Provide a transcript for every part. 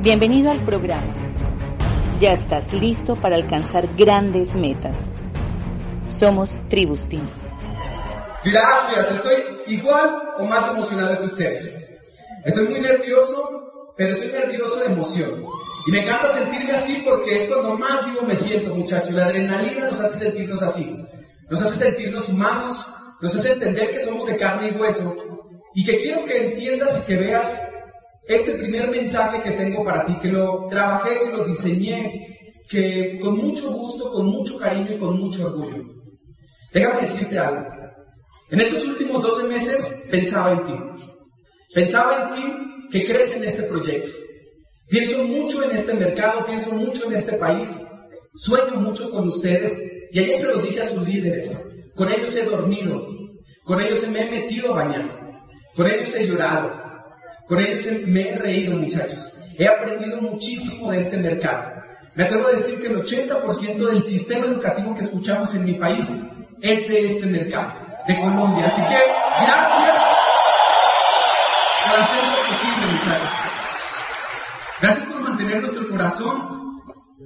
Bienvenido al programa. Ya estás listo para alcanzar grandes metas. Somos Tribus Team. Gracias, estoy igual o más emocionado que ustedes. Estoy muy nervioso, pero estoy nervioso de emoción. Y me encanta sentirme así porque es cuando más vivo me siento, muchachos. La adrenalina nos hace sentirnos así. Nos hace sentirnos humanos, nos hace entender que somos de carne y hueso. Y que quiero que entiendas y que veas este primer mensaje que tengo para ti, que lo trabajé, que lo diseñé, que con mucho gusto, con mucho cariño y con mucho orgullo. Déjame decirte algo. En estos últimos 12 meses pensaba en ti. Pensaba en ti que crees en este proyecto. Pienso mucho en este mercado, pienso mucho en este país, sueño mucho con ustedes y ayer se los dije a sus líderes. Con ellos he dormido, con ellos me he metido a bañar, con ellos he llorado, ellos me he reído, muchachos. He aprendido muchísimo de este mercado. Me atrevo a decir que el 80% del sistema educativo que escuchamos en mi país es de este mercado, de Colombia. Así que gracias por hacerlo posible, muchachos. Gracias por mantener nuestro corazón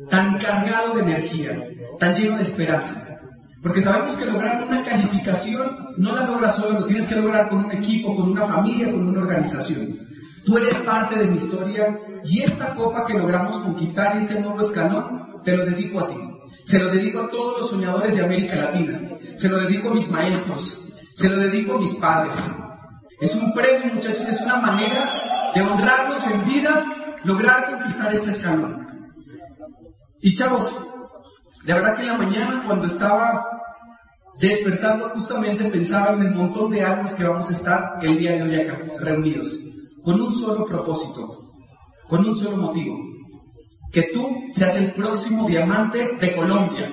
tan cargado de energía, tan lleno de esperanza. Porque sabemos que lograr una calificación no la logras solo, lo tienes que lograr con un equipo, con una familia, con una organización. Tú eres parte de mi historia y esta copa que logramos conquistar y este nuevo escalón, te lo dedico a ti. Se lo dedico a todos los soñadores de América Latina. Se lo dedico a mis maestros. Se lo dedico a mis padres. Es un premio, muchachos, es una manera de honrarnos en vida, lograr conquistar este escalón. Y chavos, de verdad que en la mañana cuando estaba despertando justamente pensaba en el montón de almas que vamos a estar el día de hoy acá, reunidos, con un solo propósito, con un solo motivo, que tú seas el próximo diamante de Colombia.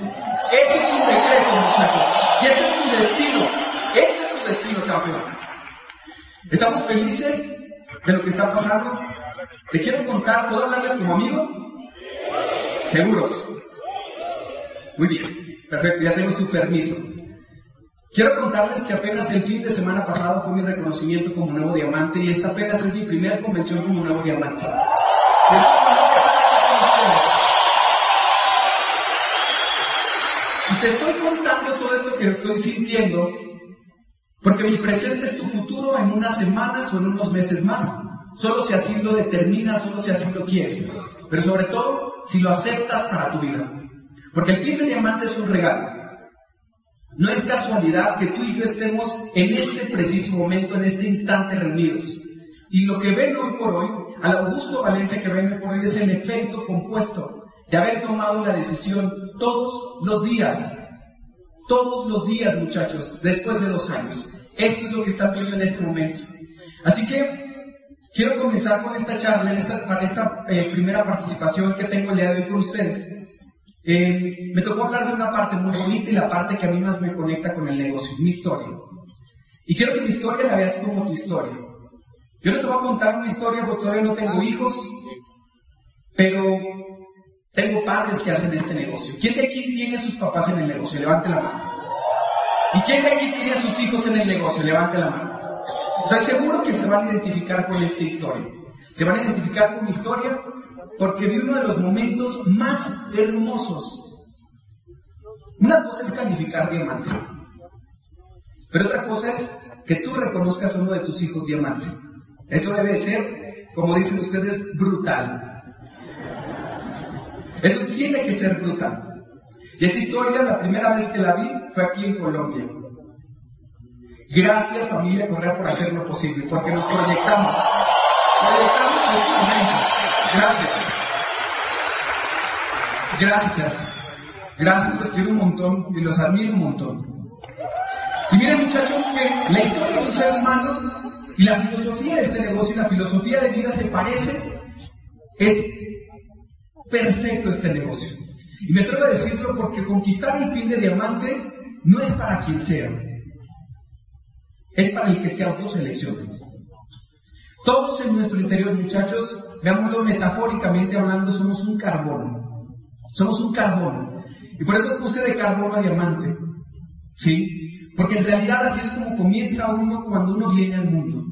Ese es un decreto, muchachos, y ese es tu destino, ese es tu destino, campeón. Estamos felices de lo que está pasando. Te quiero contar, ¿puedo hablarles como amigo? ¿Seguros? Muy bien, perfecto, ya tengo su permiso. Quiero contarles que apenas el fin de semana pasado fue mi reconocimiento como nuevo diamante y esta apenas es mi primera convención como nuevo diamante. Y te estoy contando todo esto que estoy sintiendo porque mi presente es tu futuro en unas semanas o en unos meses más. Solo si así lo determinas, solo si así lo quieres. Pero sobre todo, si lo aceptas para tu vida. Porque el pin de diamante es un regalo. No es casualidad que tú y yo estemos en este preciso momento, en este instante reunidos. Y lo que ven hoy por hoy, al Augusto Valencia que ven hoy por hoy, es el efecto compuesto de haber tomado la decisión todos los días. Todos los días, muchachos, después de dos años. Esto es lo que están viendo en este momento. Así que quiero comenzar con esta charla, esta, esta eh, primera participación que tengo el día de hoy con ustedes. Eh, me tocó hablar de una parte muy bonita y la parte que a mí más me conecta con el negocio, mi historia. Y quiero que mi historia la veas como tu historia. Yo no te voy a contar una historia porque todavía no tengo hijos, pero tengo padres que hacen este negocio. ¿Quién de aquí tiene a sus papás en el negocio? Levante la mano. ¿Y quién de aquí tiene a sus hijos en el negocio? Levante la mano. O sea, seguro que se van a identificar con esta historia. Se van a identificar con mi historia porque vi uno de los momentos más hermosos. Una cosa es calificar diamante, pero otra cosa es que tú reconozcas a uno de tus hijos diamante. Eso debe ser, como dicen ustedes, brutal. Eso tiene que ser brutal. Y esa historia, la primera vez que la vi, fue aquí en Colombia. Gracias familia Correa por hacer lo posible, porque nos proyectamos. Proyectamos ese momento. Gracias. Gracias. Gracias, los quiero un montón y los admiro un montón. Y miren muchachos que la historia de un ser humano Y la filosofía de este negocio y la filosofía de vida se parece. Es perfecto este negocio. Y me atrevo a decirlo porque conquistar el pin de diamante no es para quien sea. Es para el que se autoselecciona. Todos en nuestro interior, muchachos, veámoslo metafóricamente hablando, somos un carbono. Somos un carbono. Y por eso puse de carbono a diamante. ¿Sí? Porque en realidad así es como comienza uno cuando uno viene al mundo.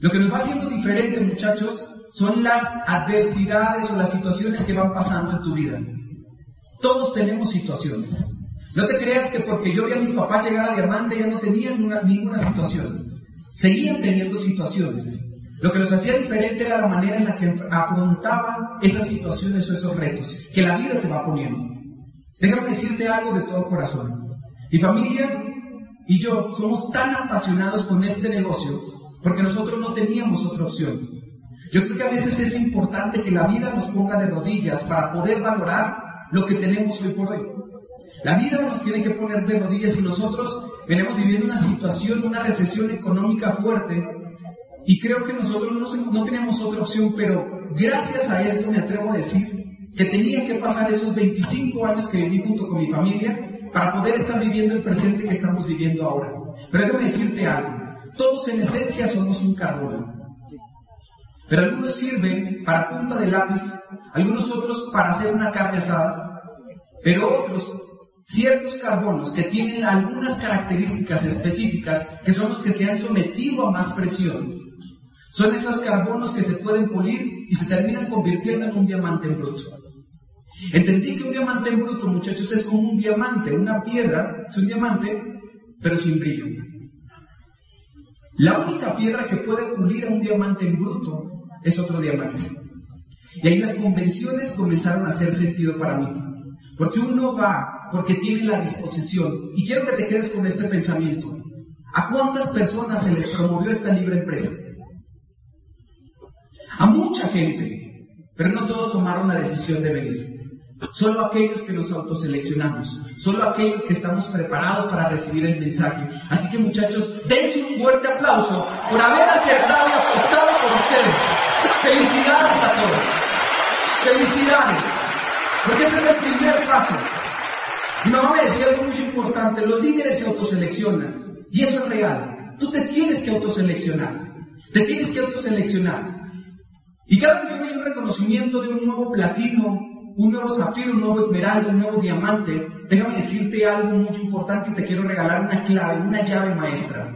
Lo que nos va haciendo diferente, muchachos, son las adversidades o las situaciones que van pasando en tu vida. Todos tenemos situaciones. No te creas que porque yo vi a mis papás llegar a diamante ya no tenían ninguna situación. Seguían teniendo situaciones. Lo que los hacía diferente era la manera en la que afrontaban esas situaciones o esos retos que la vida te va poniendo. Déjame decirte algo de todo corazón. Mi familia y yo somos tan apasionados con este negocio porque nosotros no teníamos otra opción. Yo creo que a veces es importante que la vida nos ponga de rodillas para poder valorar lo que tenemos hoy por hoy. La vida nos tiene que poner de rodillas y nosotros venimos viviendo una situación, una recesión económica fuerte y creo que nosotros no, teníamos otra opción, pero gracias a esto me atrevo a decir que tenía que pasar esos 25 años que viví junto con mi familia para poder estar viviendo el presente que estamos viviendo ahora. Pero déjame decirte algo, todos en esencia somos un carbono. Pero algunos sirven para punta de lápiz, algunos otros para hacer una carne asada, pero otros ciertos carbonos que tienen algunas características específicas que son los que se han sometido a más presión son esos carbonos que se pueden pulir y se terminan convirtiendo en un diamante en bruto. Entendí que un diamante en bruto, muchachos, es como un diamante, una piedra, es un diamante, pero sin brillo. La única piedra que puede pulir a un diamante en bruto es otro diamante. Y ahí las convenciones comenzaron a hacer sentido para mí. Porque uno va porque tiene la disposición. Y quiero que te quedes con este pensamiento. ¿A cuántas personas se les promovió esta libre empresa? A mucha gente, pero no todos tomaron la decisión de venir. Solo aquellos que nos autoseleccionamos, solo aquellos que estamos preparados para recibir el mensaje. Así que muchachos, dense un fuerte aplauso por haber acertado y apostado por ustedes. Felicidades a todos. Felicidades. Porque ese es el primer paso. Mi mamá me decía algo muy importante, los líderes se autoseleccionan. Y eso es real. Tú te tienes que autoseleccionar. Te tienes que autoseleccionar. Y cada que yo veo un reconocimiento de un nuevo platino, un nuevo zafiro, un nuevo esmeralda, un nuevo diamante, déjame decirte algo muy importante y te quiero regalar una clave, una llave maestra.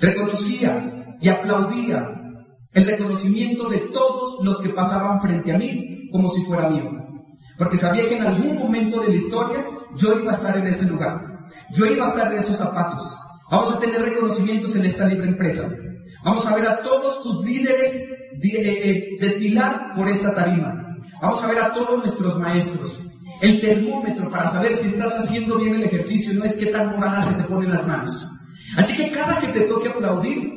Reconocía y aplaudía el reconocimiento de todos los que pasaban frente a mí como si fuera mío. Porque sabía que en algún momento de la historia yo iba a estar en ese lugar. Yo iba a estar en esos zapatos. Vamos a tener reconocimientos en esta libre empresa. Vamos a ver a todos tus líderes eh, eh, desfilar por esta tarima. Vamos a ver a todos nuestros maestros. El termómetro para saber si estás haciendo bien el ejercicio no es qué tan morada se te ponen las manos. Así que cada que te toque aplaudir,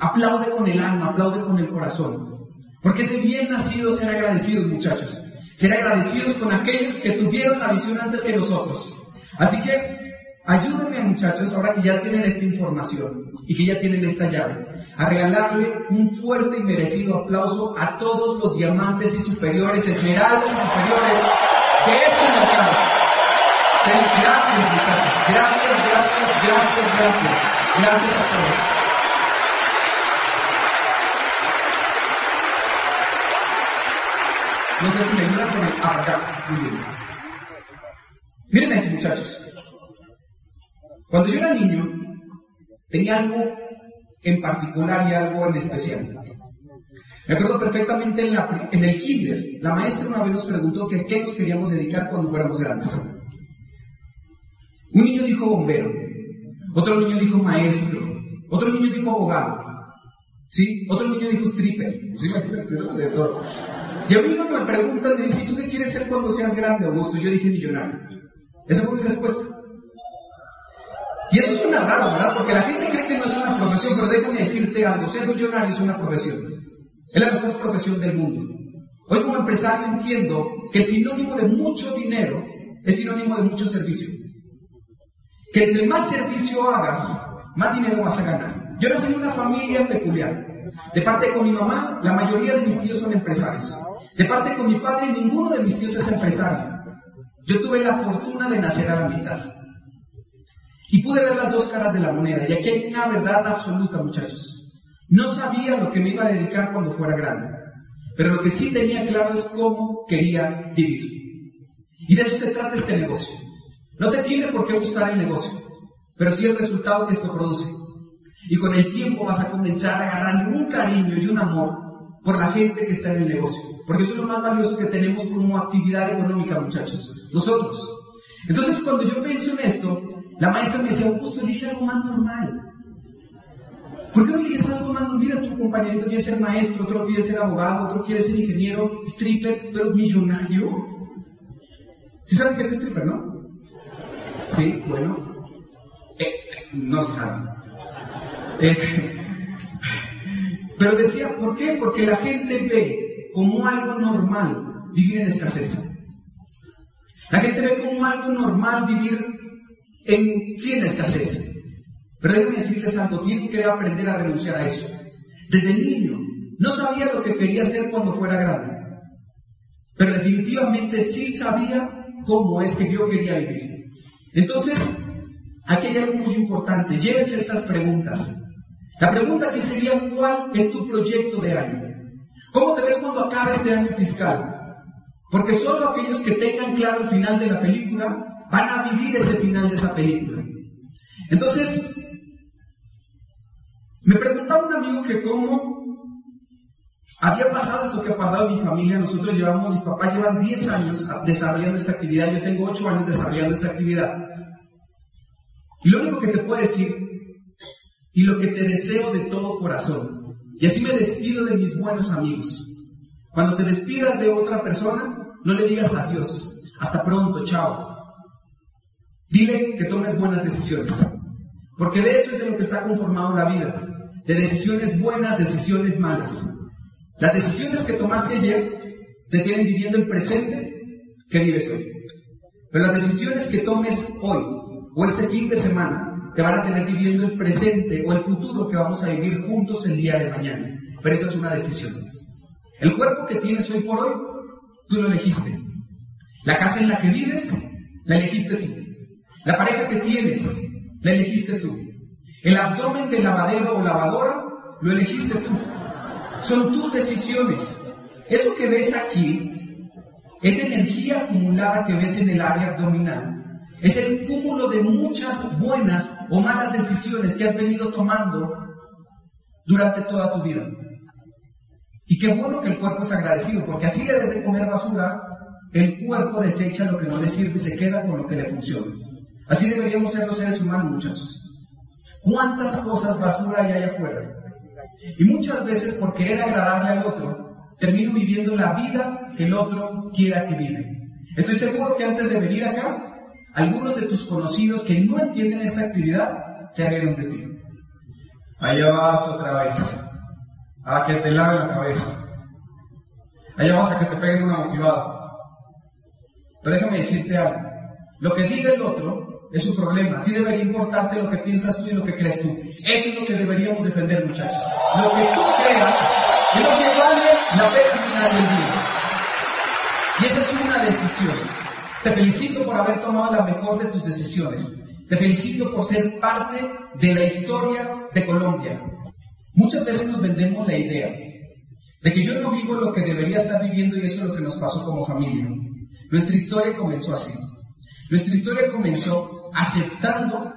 aplaude con el alma, aplaude con el corazón. Porque es bien nacido ser agradecidos, muchachos. Ser agradecidos con aquellos que tuvieron la visión antes que nosotros. Así que ayúdenme, muchachos, ahora que ya tienen esta información y que ya tienen esta llave a regalarle un fuerte y merecido aplauso a todos los diamantes y superiores, esmeraldas y superiores de este mercado. Gracias, muchachos. Gracias, gracias, gracias, gracias. Gracias a todos. No sé si me ayudan con el acá. Muy bien. Miren esto, muchachos. Cuando yo era niño, tenía algo en particular y algo en especial. Me acuerdo perfectamente en, la, en el kinder, la maestra una vez nos preguntó que qué nos queríamos dedicar cuando fuéramos grandes. Un niño dijo bombero, otro niño dijo maestro, otro niño dijo abogado, ¿sí? Otro niño dijo stripper, todo. Y a mí me preguntan, me dicen, ¿tú qué quieres ser cuando seas grande, Augusto? Yo dije millonario. Esa fue mi respuesta. Y eso suena raro, ¿verdad? Porque la gente cree que no es una profesión, pero déjame decirte algo, ser millonario es una profesión. Es la mejor profesión del mundo. Hoy como empresario entiendo que el sinónimo de mucho dinero es sinónimo de mucho servicio. Que entre más servicio hagas, más dinero vas a ganar. Yo nací en una familia peculiar. De parte con mi mamá, la mayoría de mis tíos son empresarios. De parte con mi padre, ninguno de mis tíos es empresario. Yo tuve la fortuna de nacer a la mitad. Y pude ver las dos caras de la moneda. Y aquí hay una verdad absoluta, muchachos. No sabía lo que me iba a dedicar cuando fuera grande. Pero lo que sí tenía claro es cómo quería vivir. Y de eso se trata este negocio. No te tiene por qué gustar el negocio, pero sí el resultado que esto produce. Y con el tiempo vas a comenzar a agarrar un cariño y un amor por la gente que está en el negocio. Porque eso es lo más valioso que tenemos como actividad económica, muchachos. Nosotros. Entonces, cuando yo pienso en esto, la maestra me decía, Augusto, elige algo más normal. ¿Por qué no eliges algo más? Mira, tu compañerito quiere ser maestro, otro quiere ser abogado, otro quiere ser ingeniero, stripper, pero millonario. ¿Sí saben qué es stripper, no? Sí, bueno. Eh, no se sabe. pero decía, ¿por qué? Porque la gente ve como algo normal vivir en escasez. La gente ve como algo normal vivir en, sí, en escasez. Pero déjenme decirles algo, tienen que aprender a renunciar a eso. Desde niño, no sabía lo que quería hacer cuando fuera grande. Pero definitivamente sí sabía cómo es que yo quería vivir. Entonces, aquí hay algo muy importante. Llévense estas preguntas. La pregunta aquí sería, ¿cuál es tu proyecto de año? ¿Cómo te ves cuando acabe este año fiscal? Porque solo aquellos que tengan claro el final de la película van a vivir ese final de esa película. Entonces, me preguntaba un amigo que cómo había pasado eso que ha pasado en mi familia. Nosotros llevamos, mis papás llevan 10 años desarrollando esta actividad. Yo tengo 8 años desarrollando esta actividad. Y lo único que te puedo decir, y lo que te deseo de todo corazón, y así me despido de mis buenos amigos. Cuando te despidas de otra persona, no le digas adiós. Hasta pronto, chao. Dile que tomes buenas decisiones. Porque de eso es de lo que está conformado la vida. De decisiones buenas, decisiones malas. Las decisiones que tomaste ayer te tienen viviendo el presente que vives hoy. Pero las decisiones que tomes hoy o este fin de semana te van a tener viviendo el presente o el futuro que vamos a vivir juntos el día de mañana. Pero esa es una decisión. El cuerpo que tienes hoy por hoy, tú lo elegiste. La casa en la que vives, la elegiste tú. La pareja que tienes, la elegiste tú. El abdomen de lavadero o lavadora, lo elegiste tú. Son tus decisiones. Eso que ves aquí, esa energía acumulada que ves en el área abdominal, es el cúmulo de muchas buenas o malas decisiones que has venido tomando durante toda tu vida. Y qué bueno que el cuerpo es agradecido, porque así le des de comer basura, el cuerpo desecha lo que no le sirve y se queda con lo que le funciona. Así deberíamos ser los seres humanos, muchachos. ¿Cuántas cosas basura hay allá afuera? Y muchas veces por querer agradarle al otro, termino viviendo la vida que el otro quiera que vive. Estoy seguro que antes de venir acá, algunos de tus conocidos que no entienden esta actividad se rieron de ti. Allá vas otra vez, a que te lave la cabeza. Allá vas a que te peguen una motivada. Pero déjame decirte algo. Lo que diga el otro es un problema. A ti debería importarte lo que piensas tú y lo que crees tú. Eso es lo que deberíamos defender, muchachos. Lo que tú creas es lo que vale la pena final del día. Y esa es una decisión. Te felicito por haber tomado la mejor de tus decisiones. Te felicito por ser parte de la historia de Colombia. Muchas veces nos vendemos la idea de que yo no vivo lo que debería estar viviendo y eso es lo que nos pasó como familia. Nuestra historia comenzó así. Nuestra historia comenzó aceptando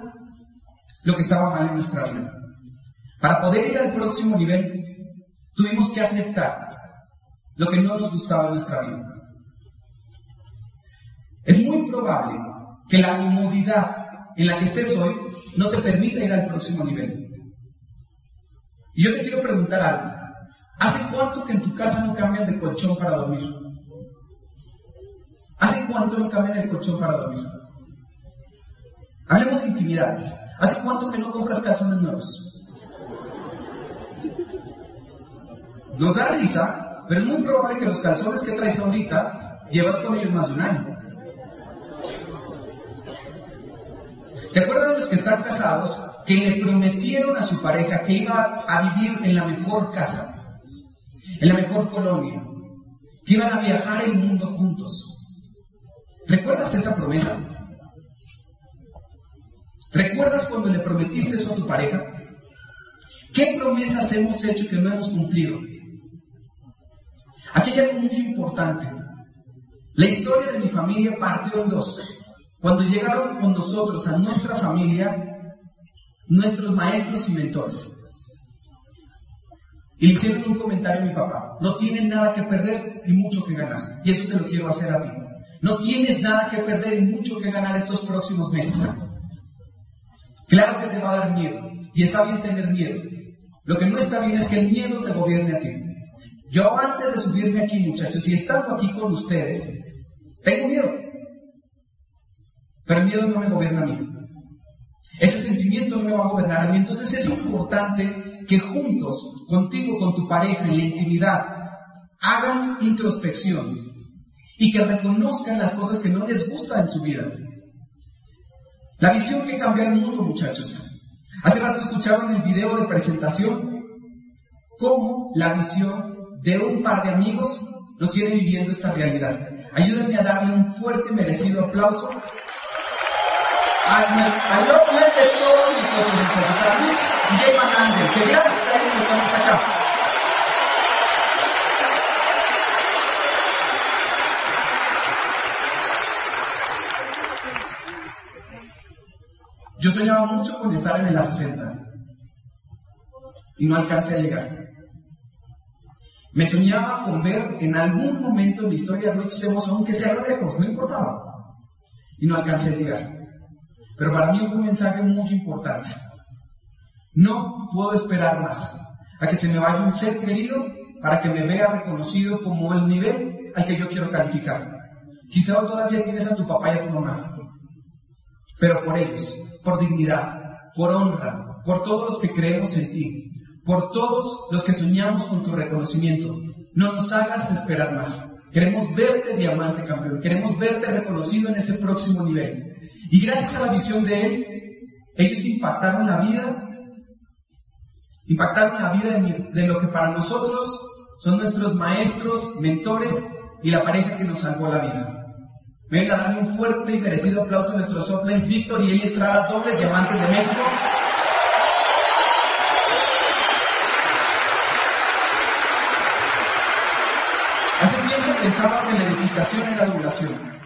lo que estaba mal en nuestra vida. Para poder ir al próximo nivel, tuvimos que aceptar lo que no nos gustaba en nuestra vida. Es muy probable que la comodidad en la que estés hoy no te permita ir al próximo nivel. Y yo te quiero preguntar algo. ¿Hace cuánto que en tu casa no cambian de colchón para dormir? ¿Hace cuánto no cambian el colchón para dormir? Hablemos de intimidades. ¿Hace cuánto que no compras calzones nuevos? Nos da risa, pero es muy probable que los calzones que traes ahorita llevas con ellos más de un año. ¿Te acuerdas de los que están casados que le prometieron a su pareja que iba a vivir en la mejor casa, en la mejor colonia, que iban a viajar el mundo juntos. ¿Recuerdas esa promesa? ¿Recuerdas cuando le prometiste eso a tu pareja? ¿Qué promesas hemos hecho que no hemos cumplido? Aquí hay algo muy importante. La historia de mi familia partió en dos. Cuando llegaron con nosotros a nuestra familia, nuestros maestros y mentores. Y le hicieron un comentario a mi papá. No tienen nada que perder y mucho que ganar. Y eso te lo quiero hacer a ti. No tienes nada que perder y mucho que ganar estos próximos meses. Claro que te va a dar miedo. Y está bien tener miedo. Lo que no está bien es que el miedo te gobierne a ti. Yo antes de subirme aquí, muchachos, y estando aquí con ustedes, tengo miedo. Pero el miedo no me gobierna a mí. Ese sentimiento me va a gobernar a mí. Entonces es importante que juntos, contigo, con tu pareja, en la intimidad, hagan introspección y que reconozcan las cosas que no les gustan en su vida. La visión que cambia el mundo, muchachos. Hace rato escuchaban el video de presentación, cómo la visión de un par de amigos nos tiene viviendo esta realidad. Ayúdenme a darle un fuerte merecido aplauso a, a yo de todos nosotros, muchachos, a Rich y Van que gracias a ellos estamos acá. Yo soñaba mucho con estar en el A60 y no alcancé a llegar. Me soñaba con ver en algún momento en la historia de Rich DeVos, aunque sea lejos, no importaba. Y no alcancé a llegar. Pero para mí hubo un mensaje muy importante. No puedo esperar más a que se me vaya un ser querido para que me vea reconocido como el nivel al que yo quiero calificar. Quizá todavía tienes a tu papá y a tu mamá, pero por ellos, por dignidad, por honra, por todos los que creemos en ti, por todos los que soñamos con tu reconocimiento. No nos hagas esperar más. Queremos verte diamante campeón, queremos verte reconocido en ese próximo nivel. Y gracias a la visión de él, ellos impactaron la vida, impactaron la vida de, lo que para nosotros son nuestros maestros, mentores y la pareja que nos salvó la vida. Venga a darle un fuerte y merecido aplauso a nuestros uplines Víctor y Eli Estrada, dobles diamantes de México. Hace tiempo pensaba que la edificación era adulación,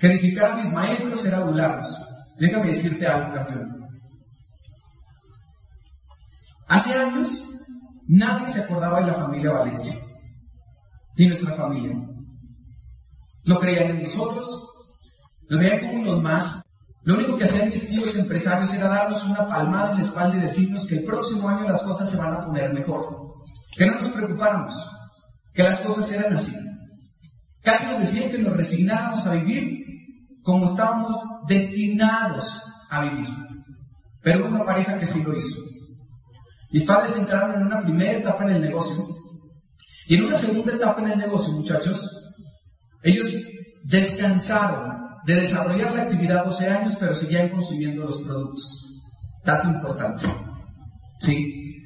que edificar a mis maestros era adularlos. Déjame decirte algo, campeón. Hace años nadie se acordaba de la familia Valencia, ni nuestra familia. No creían en nosotros, nos veían como unos más. Lo único que hacían mis tíos empresarios era darnos una palmada en la espalda y decirnos que el próximo año las cosas se van a poner mejor. Que no nos preocupáramos, que las cosas eran así. Casi nos decían que nos resignáramos a vivir como estábamos destinados a vivir. Pero hubo una pareja que sí lo hizo. Mis padres entraron en una primera etapa en el negocio y en una segunda etapa en el negocio, muchachos, ellos descansaron de desarrollar la actividad 12 años, pero seguían consumiendo los productos. Dato importante. ¿Sí?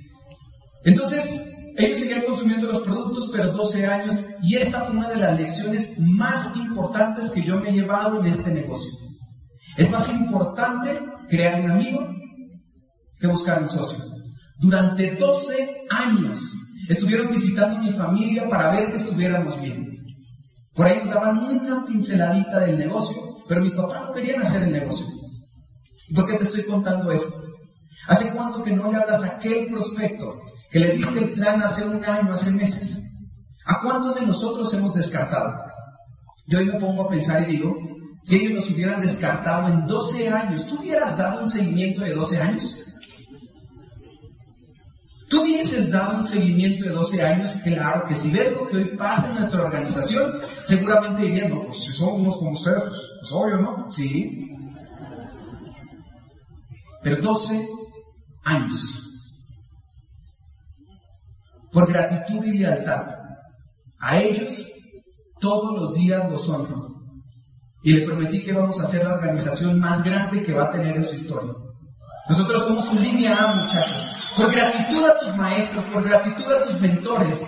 Entonces, ellos seguían consumiendo los productos, pero 12 años, y esta fue una de las lecciones más importantes que yo me he llevado en este negocio. Es más importante crear un amigo que buscar un socio. Durante 12 años estuvieron visitando mi familia para ver que estuviéramos bien. Por ahí nos daban una pinceladita del negocio, pero mis papás no querían hacer el negocio. ¿Por qué te estoy contando esto? ¿Hace cuánto que no le hablas a aquel prospecto que le diste el plan hace un año, hace meses? ¿A cuántos de nosotros hemos descartado? Yo hoy me pongo a pensar y digo, si ellos nos hubieran descartado en 12 años, ¿tú hubieras dado un seguimiento de 12 años? ¿Tú hubieses dado un seguimiento de 12 años? Claro que si ves lo que hoy pasa en nuestra organización, seguramente dirían, no, pues si somos como ustedes, pues, pues obvio, ¿no? Sí. Pero 12 años. Por gratitud y lealtad. A ellos todos los días los honro. Y le prometí que vamos a ser la organización más grande que va a tener en su historia. Nosotros somos su línea A, muchachos. Por gratitud a tus maestros, por gratitud a tus mentores.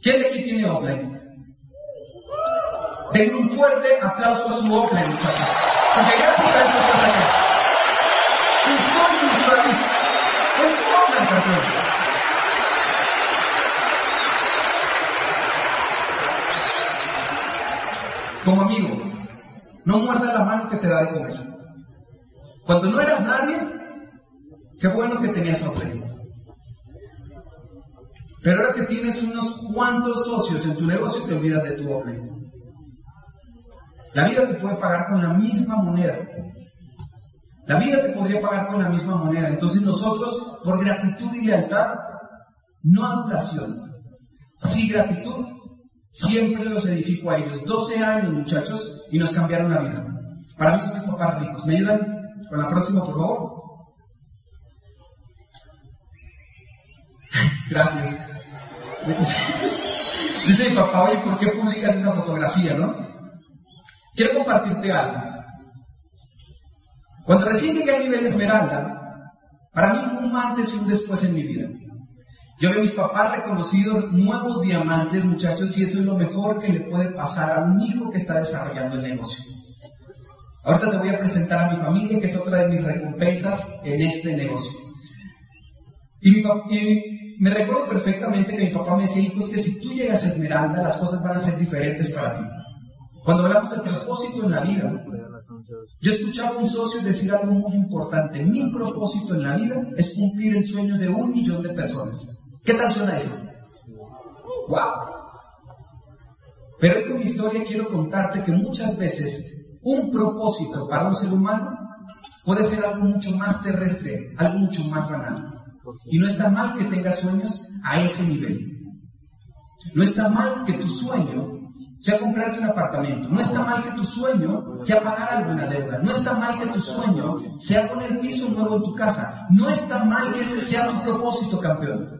¿Quién de aquí tiene offline? Denle un fuerte aplauso a su offline, muchachos. Porque gracias a eso estás acá. Tu offline, campeón. Como amigo, no muerda la mano que te da de comer. Cuando no eras nadie, qué bueno que tenías offline. Pero ahora que tienes unos cuantos socios en tu negocio, te olvidas de tu offline. La vida te puede pagar con la misma moneda. La vida te podría pagar con la misma moneda. Entonces nosotros, por gratitud y lealtad, no adulación, sí gratitud, siempre los edifico a ellos. 12 años, muchachos, y nos cambiaron la vida. Para mí son mis papás ricos. ¿Me ayudan con la próxima, por favor? Gracias. Dice mi papá, oye, ¿por qué publicas esa fotografía, no? Quiero compartirte algo. Cuando recién llegué al nivel Esmeralda, para mí fue un antes y un después en mi vida. Yo veo a mis papás reconocidos nuevos diamantes, muchachos, y eso es lo mejor que le puede pasar a un hijo que está desarrollando el negocio. Ahorita te voy a presentar a mi familia, que es otra de mis recompensas en este negocio. Y, me recuerdo perfectamente que mi papá me decía, hijo, es que si tú llegas a Esmeralda, las cosas van a ser diferentes para ti. Cuando hablamos del propósito en la vida, yo escuchaba a un socio decir algo muy importante. Mi propósito en la vida es cumplir el sueño de un millón de personas. ¿Qué tal suena eso? ¡Wow! Pero con mi historia quiero contarte que muchas veces un propósito para un ser humano puede ser algo mucho más terrestre, algo mucho más banal. Y no está mal que tengas sueños a ese nivel. No está mal que tu sueño sea comprarte un apartamento. No está mal que tu sueño sea pagar alguna deuda. No está mal que tu sueño sea poner piso nuevo en tu casa. No está mal que ese sea tu propósito, campeón.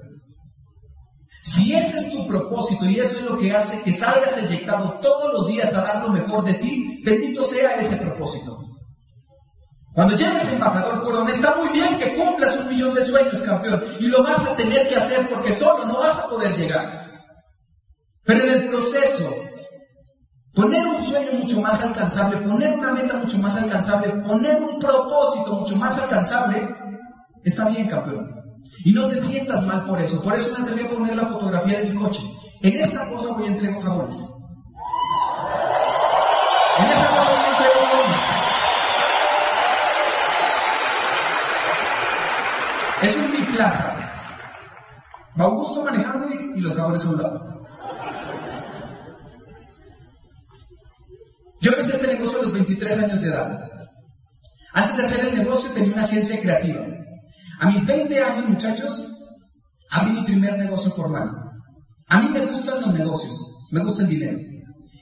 Si ese es tu propósito y eso es lo que hace que salgas eyectado todos los días a dar lo mejor de ti, bendito sea ese propósito. Cuando llegues embajador Corona, está muy bien que cumplas un millón de sueños, campeón, y lo vas a tener que hacer porque solo no vas a poder llegar. Pero en el proceso, poner un sueño mucho más alcanzable, poner una meta mucho más alcanzable, poner un propósito mucho más alcanzable, está bien, campeón. Y no te sientas mal por eso. Por eso me atreví a poner la fotografía de mi coche. En esta cosa voy a entregar jabones. En esa cosa voy a entregar jabones. Es un biplaza. Va Augusto manejando y, los jabones a un. Yo empecé este negocio a los 23 años de edad. Antes de hacer el negocio tenía una agencia creativa. A mis 20 años, muchachos, abrí mi primer negocio formal. A mí me gustan los negocios, me gusta el dinero.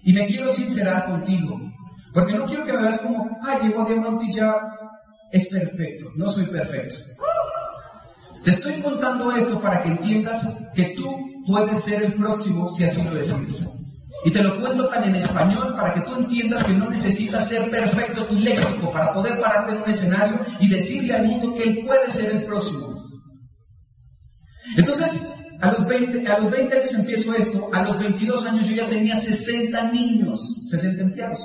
Y me quiero sincerar contigo, porque no quiero que me veas como, ah, llegó a Diamante y ya es perfecto. No soy perfecto. Te estoy contando esto para que entiendas que tú puedes ser el próximo si así lo decides. Y te lo cuento tan en español para que tú entiendas que no necesitas ser perfecto tu léxico para poder pararte en un escenario y decirle al mundo que él puede ser el próximo. Entonces, a los 20, a los 20 años empiezo esto, a los 22 años yo ya tenía 60 niños, 60 empleados.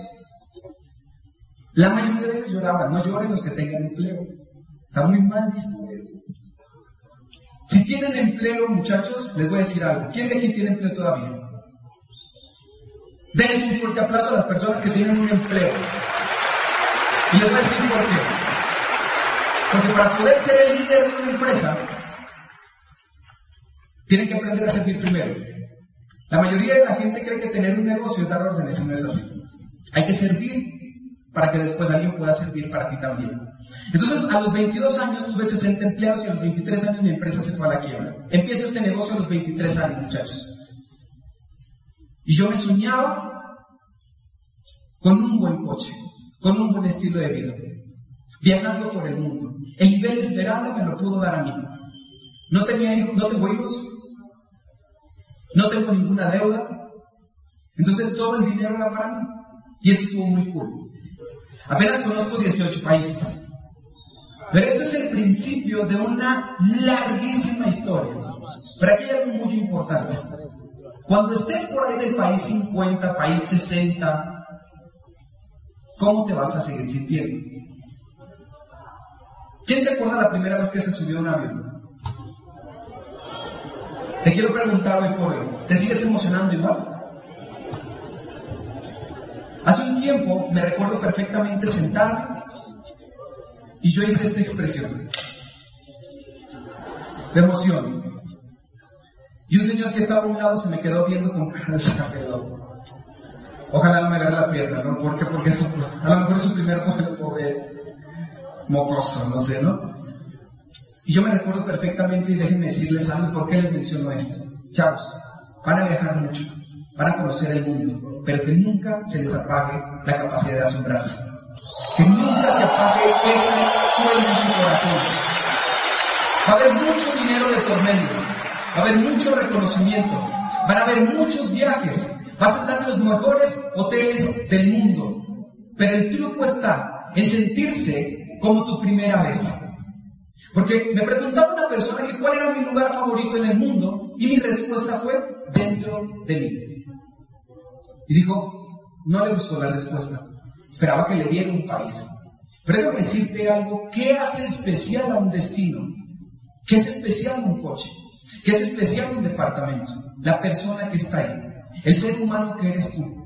La mayoría de ellos lloraban, no lloren los que tengan empleo. Está muy mal visto eso. Si tienen empleo, muchachos, les voy a decir algo. ¿Quién de aquí tiene empleo todavía? Denles un fuerte aplauso a las personas que tienen un empleo. Y les voy a decir por qué. Porque para poder ser el líder de una empresa, tienen que aprender a servir primero. La mayoría de la gente cree que tener un negocio es dar órdenes no es así. Hay que servir para que después alguien pueda servir para ti también. Entonces, a los 22 años tuve 60 empleados y a los 23 años mi empresa se fue a la quiebra. Empiezo este negocio a los 23 años, muchachos. Y yo me soñaba con un buen coche, con un buen estilo de vida, viajando por el mundo. El nivel esperado me lo pudo dar a mí. No tenía hijos, no tengo hijos, no tengo ninguna deuda. Entonces todo el dinero era para mí. Y eso estuvo muy cool. Apenas conozco 18 países. Pero esto es el principio de una larguísima historia. Pero aquí hay algo muy importante. Cuando estés por ahí del país 50, país 60, ¿cómo te vas a seguir sintiendo? ¿Quién se acuerda la primera vez que se subió un avión? Te quiero preguntar hoy por hoy, ¿te sigues emocionando igual? Hace un tiempo me recuerdo perfectamente sentarme y yo hice esta expresión de emoción. Y un señor que estaba a un lado se me quedó viendo con cara de loco. Ojalá no me agarre la pierna, ¿no? Porque, porque a lo mejor es su primer vuelo, pobre mocoso, no sé, ¿no? Y yo me recuerdo perfectamente y déjenme decirles algo, ¿por qué les menciono esto? Chavos, van a viajar mucho, van a conocer el mundo, pero que nunca se les apague la capacidad de asombrarse. Que nunca se apague ese sueño en su corazón. Va a haber mucho dinero de por medio, va a haber mucho reconocimiento, van a haber muchos viajes, vas a estar en los mejores hoteles del mundo. Pero el truco está en sentirse como tu primera vez. Porque me preguntaba una persona que cuál era mi lugar favorito en el mundo y mi respuesta fue dentro de mí. Y dijo, no le gustó la respuesta. Esperaba que le diera un país. Pero déjame decirte algo, ¿qué hace especial a un destino? ¿Qué es especial a un coche? ¿Qué es especial un departamento? La persona que está ahí. El ser humano que eres tú.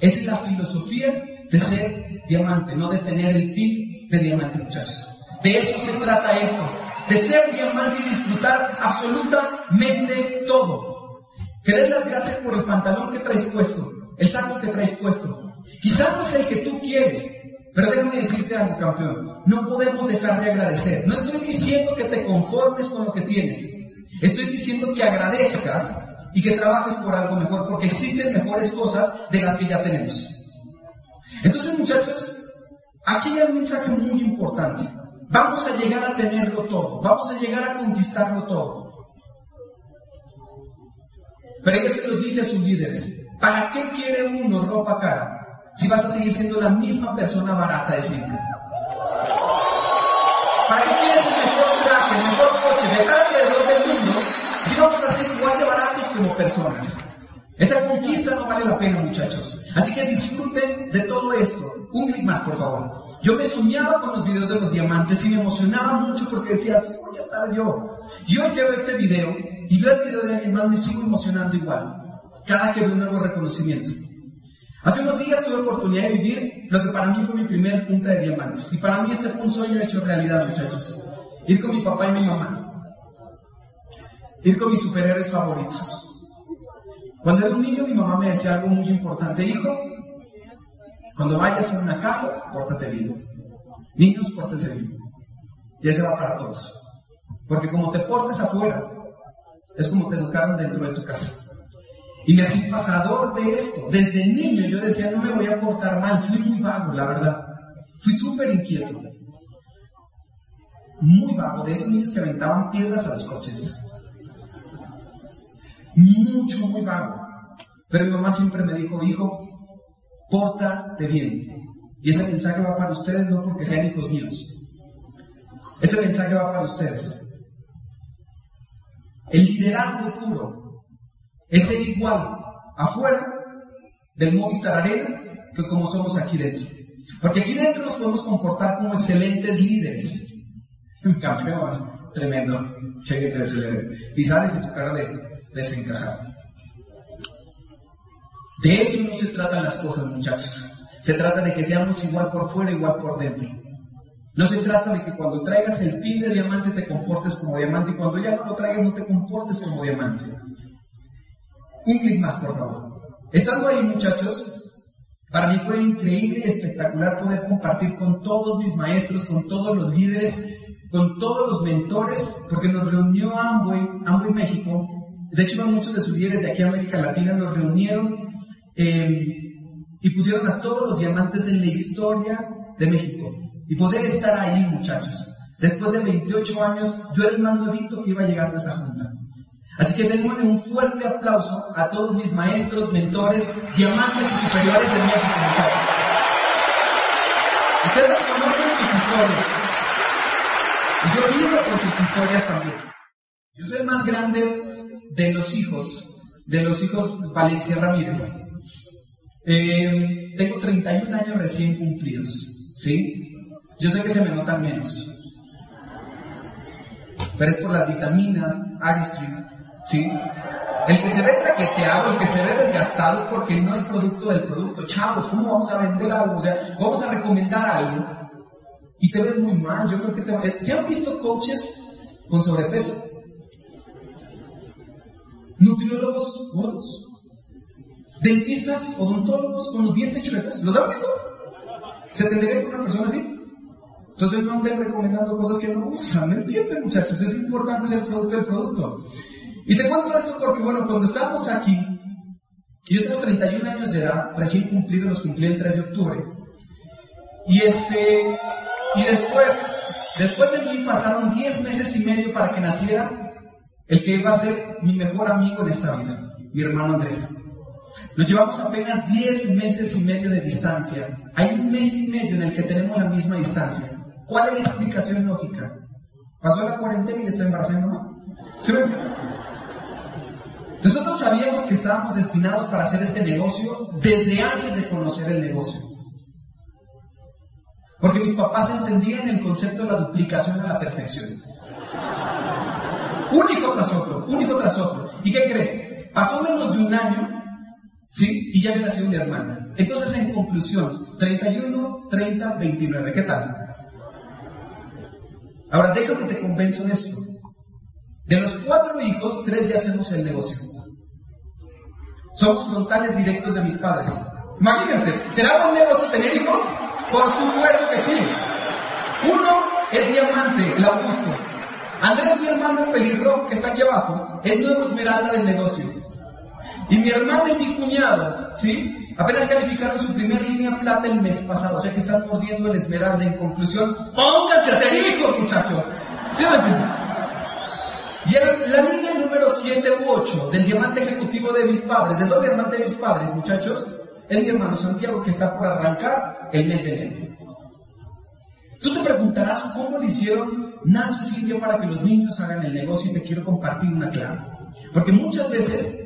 Esa es la filosofía de ser diamante, no de tener el pin de diamante, muchachos. De eso se trata esto, de ser diamante y disfrutar absolutamente todo. Que des las gracias por el pantalón que traes puesto, el saco que traes puesto. Quizá no es el que tú quieres, pero déjame decirte algo, campeón. No podemos dejar de agradecer. No estoy diciendo que te conformes con lo que tienes. Estoy diciendo que agradezcas y que trabajes por algo mejor, porque existen mejores cosas de las que ya tenemos. Entonces, muchachos, aquí hay un mensaje muy importante. Vamos a llegar a tenerlo todo, vamos a llegar a conquistarlo todo. Pero ellos se los dije a sus líderes, ¿para qué quiere uno ropa cara si vas a seguir siendo la misma persona barata de siempre? ¿Para qué quieres el mejor traje, el mejor coche, del mundo si vamos a ser igual de baratos como personas? Esa conquista no vale la pena, muchachos. Así que disfruten de todo esto. Un clic más, por favor. Yo me soñaba con los videos de los diamantes y me emocionaba mucho porque decía, así voy a estar yo. Yo hoy que veo este video y veo el video de alguien más, me sigo emocionando igual. Cada que veo un nuevo reconocimiento. Hace unos días tuve oportunidad de vivir lo que para mí fue mi primera junta de diamantes. Y para mí este fue un sueño hecho realidad, muchachos. Ir con mi papá y mi mamá. Ir con mis superhéroes favoritos. Cuando era un niño, mi mamá me decía algo muy importante. Hijo, cuando vayas a una casa, pórtate bien. Niños, pórtense bien. Y ese va para todos. Porque como te portes afuera, es como te educaron dentro de tu casa. Y me hacía embajador de esto. Desde niño yo decía, no me voy a portar mal. Fui muy vago, la verdad. Fui súper inquieto. Muy vago. De esos niños que aventaban piedras a los coches mucho, muy vago. Pero mi mamá siempre me dijo, hijo, pórtate bien. Y ese mensaje va para ustedes no porque sean hijos míos. Ese mensaje va para ustedes. El liderazgo puro es ser igual afuera del Movistar Arena que como somos aquí dentro. Porque aquí dentro nos podemos comportar como excelentes líderes. Campeón, tremendo. Y sales de tu cara de desencajar. De eso no se tratan las cosas, muchachos. Se trata de que seamos igual por fuera, igual por dentro. No se trata de que cuando traigas el pin de diamante te comportes como diamante y cuando ya no lo traigas no te comportes como diamante. Un clic más, por favor. Estando ahí, muchachos, para mí fue increíble y espectacular poder compartir con todos mis maestros, con todos los líderes, con todos los mentores, porque nos reunió Amway, Amway México, de hecho, muchos de sus líderes de aquí a América Latina nos reunieron eh, y pusieron a todos los diamantes en la historia de México. Y poder estar ahí, muchachos. Después de 28 años, yo era el más nuevito que iba a llegar a esa junta. Así que démosle un fuerte aplauso a todos mis maestros, mentores, diamantes y superiores de México, muchachos. Ustedes conocen sus historias. Y yo vivo con sus historias también. Yo soy el más grande de los hijos, de los hijos Valencia Ramírez. Eh, tengo 31 años recién cumplidos, ¿sí? Yo sé que se me notan menos, pero es por las vitaminas, Aristrid, ¿sí? El que se ve traqueteado, el que se ve desgastado es porque no es producto del producto. Chavos, ¿cómo vamos a vender algo? Vamos a recomendar algo y te ves muy mal. Yo creo que te. ¿Se han visto coaches con sobrepeso? Nutriólogos gordos. Dentistas, odontólogos con los dientes chuecos. ¿Los han visto? ¿Se tendría con una persona así? Entonces no estén recomendando cosas que no usan, ¿me entienden muchachos? Es importante ser producto del producto. Y te cuento esto porque, bueno, cuando estábamos aquí, yo tengo 31 años de edad, recién cumplido, los cumplí el 3 de octubre. Y este, y después, después de mí pasaron 10 meses y medio para que naciera el que iba a ser mi mejor amigo en esta vida, mi hermano Andrés. Nos llevamos apenas 10 meses y medio de distancia. Hay un mes y medio en el que tenemos la misma distancia. ¿Cuál es la explicación lógica? Pasó la cuarentena y le está embarazando ¿Sí me nosotros sabíamos que estábamos destinados para hacer este negocio desde antes de conocer el negocio. Porque mis papás entendían el concepto de la duplicación a la perfección. Un hijo tras otro, un hijo tras otro. ¿Y qué crees? Pasó menos de un año, ¿sí? Y ya había nacido mi hermana. Entonces, en conclusión, 31, 30, 29. ¿Qué tal? Ahora, déjame te convenzo de esto. De los cuatro hijos, tres ya hacemos el negocio. Somos frontales directos de mis padres. Imagínense, ¿será buen negocio tener hijos? Por supuesto que sí. Uno es Diamante, el Augusto. Andrés, mi hermano pelirrojo, que está aquí abajo, es nuevo esmeralda del negocio. Y mi hermano y mi cuñado, ¿sí? Apenas calificaron su primer línea plata el mes pasado, o sea que están mordiendo el esmeralda. En conclusión, pónganse a ser hijos, muchachos. ¿Sí? Y la línea número 7 u 8 del diamante ejecutivo de mis padres, del doble diamante de mis padres, muchachos, es mi hermano Santiago que está por arrancar el mes de enero. Tú te preguntarás cómo le hicieron Y Cintia para que los niños hagan el negocio y te quiero compartir una clave. Porque muchas veces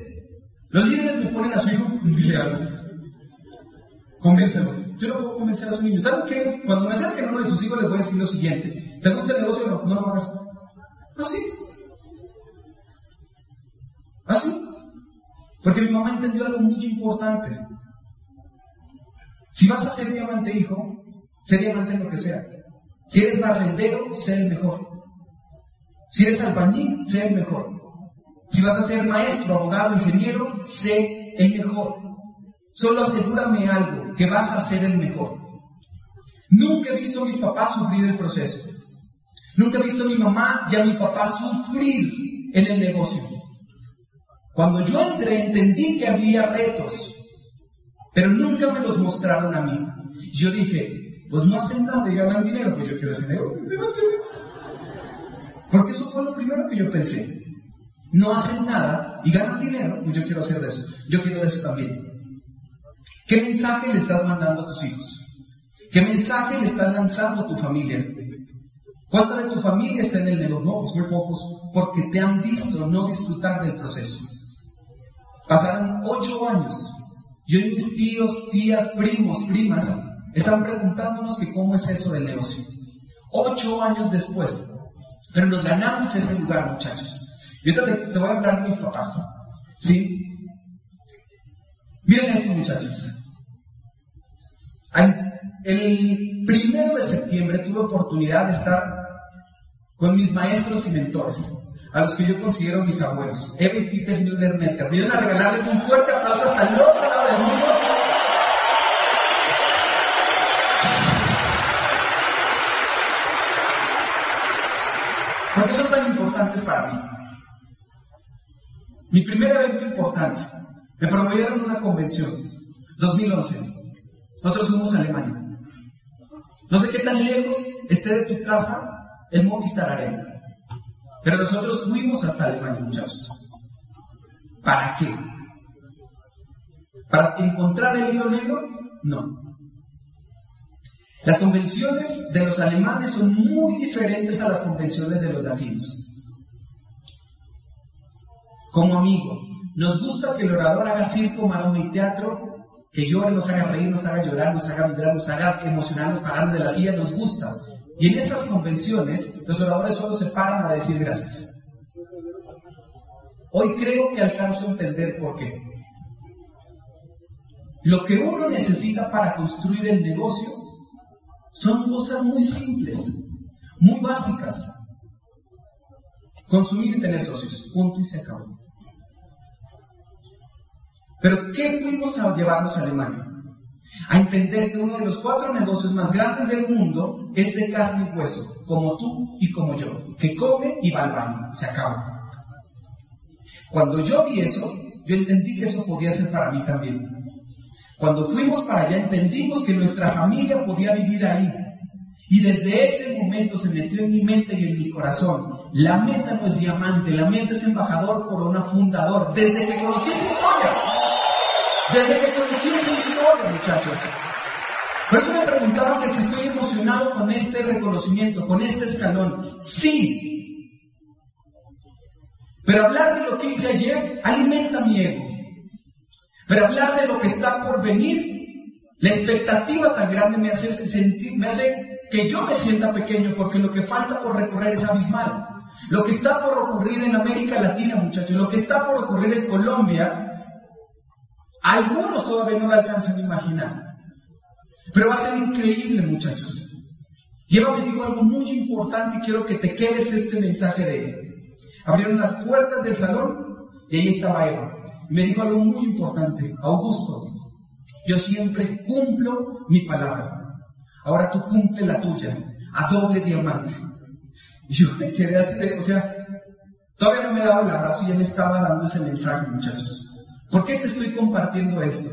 los líderes me ponen a su hijo, dile algo, convéncelo. Yo no puedo convencer a su niño. ¿Saben qué? Cuando me acerquen a uno de sus hijos les voy a decir lo siguiente. ¿Te gusta el negocio o no? No lo hagas. Así. ¿Ah, Así. ¿Ah, Porque mi mamá entendió algo muy importante. Si vas a ser diamante, hijo, sé diamante en lo que sea. Si eres barrendero, sé el mejor. Si eres albañil, sé el mejor. Si vas a ser maestro, abogado, ingeniero, sé el mejor. Solo asegúrame algo, que vas a ser el mejor. Nunca he visto a mis papás sufrir el proceso. Nunca he visto a mi mamá y a mi papá sufrir en el negocio. Cuando yo entré entendí que había retos, pero nunca me los mostraron a mí. Yo dije, pues no hacen nada y ganan dinero, pues yo quiero ese negocio. Porque eso fue lo primero que yo pensé. No hacen nada y ganan dinero, pues yo quiero hacer de eso. Yo quiero de eso también. ¿Qué mensaje le estás mandando a tus hijos? ¿Qué mensaje le estás lanzando a tu familia? ¿Cuánta de tu familia está en el negocio? No, pues muy pocos, porque te han visto no disfrutar del proceso. Pasaron ocho años. Yo y mis tíos, tías, primos, primas, están preguntándonos que cómo es eso del negocio. Ocho años después. Pero nos ganamos ese lugar, muchachos. Y ahorita te, voy a hablar de mis papás. ¿Sí? Miren esto, muchachos. El primero de septiembre tuve oportunidad de estar con mis maestros y mentores a los que yo considero mis abuelos, Eva y Peter Müller Merker. Vienen a regalarles un fuerte aplauso hasta el otro lado del mundo. Importantes para mí? Mi primer evento importante, me promovieron una convención, 2011. Nosotros fuimos a Alemania. No sé qué tan lejos esté de tu casa el Movistar Arena. Pero nosotros fuimos hasta Alemania, muchachos. ¿Para qué? ¿Para encontrar el hilo negro? No. Las convenciones de los alemanes son muy diferentes a las convenciones de los latinos. Como amigo, nos gusta que el orador haga circo, maroma y teatro, que llore, nos haga reír, nos haga llorar, nos haga vibrar, nos haga emocionarnos, pararnos de la silla, nos gusta. Y en esas convenciones, los oradores solo se paran a decir gracias. Hoy creo que alcanzo a entender por qué. Lo que uno necesita para construir el negocio son cosas muy simples, muy básicas. Consumir y tener socios. Punto y se acabó. Pero ¿qué fuimos a llevarnos a Alemania? A entender que uno de los cuatro negocios más grandes del mundo es de carne y hueso, como tú y como yo, que come y va al baño. Se acaba. Cuando yo vi eso, yo entendí que eso podía ser para mí también. Cuando fuimos para allá entendimos que nuestra familia podía vivir ahí. Y desde ese momento se metió en mi mente y en mi corazón. La meta no es diamante, la meta es embajador, corona, fundador. Desde que conocí esa historia. Desde que conocí esa historia, muchachos. Por eso me preguntaba que si estoy emocionado con este reconocimiento, con este escalón. Sí. Pero hablar de lo que hice ayer alimenta mi ego. Pero hablar de lo que está por venir, la expectativa tan grande me hace sentir, me hace que yo me sienta pequeño porque lo que falta por recorrer es abismal. Lo que está por ocurrir en América Latina, muchachos, lo que está por ocurrir en Colombia, algunos todavía no lo alcanzan a imaginar. Pero va a ser increíble, muchachos. Y Eva me dijo algo muy importante y quiero que te quedes este mensaje de ella. Abrieron las puertas del salón y ahí estaba Eva me dijo algo muy importante, Augusto, yo siempre cumplo mi palabra. Ahora tú cumple la tuya, a doble diamante. Y yo me quedé así, o sea, todavía no me daba el abrazo y ya me estaba dando ese mensaje, muchachos. ¿Por qué te estoy compartiendo esto?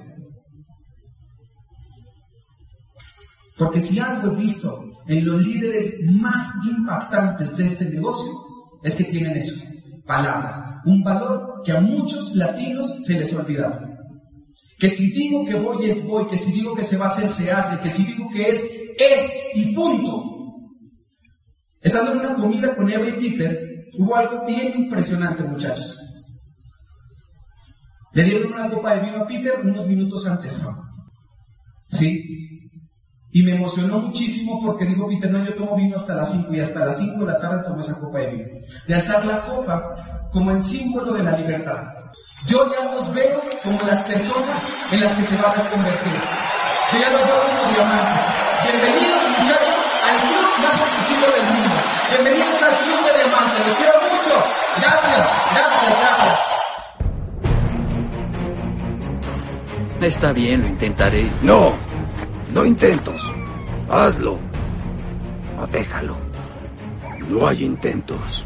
Porque si algo he visto en los líderes más impactantes de este negocio, es que tienen eso, palabra un valor que a muchos latinos se les olvidado. Que si digo que voy es voy, que si digo que se va a hacer se hace, que si digo que es es y punto. Estando en una comida con Eva y Peter, hubo algo bien impresionante, muchachos. Le dieron una copa de vino a Peter unos minutos antes. ¿Sí? Y me emocionó muchísimo porque dijo Peter, no, yo tomo vino hasta las 5 y hasta las 5 de la tarde tomo esa copa de vino. De alzar la copa como el símbolo de la libertad. Yo ya los veo como las personas en las que se van a convertir. Yo ya los veo como diamantes. Bienvenidos diamantes. Los quiero mucho. Gracias, gracias, gracias. Está bien, lo intentaré. No, no intentos. Hazlo. O déjalo. No hay intentos.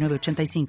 85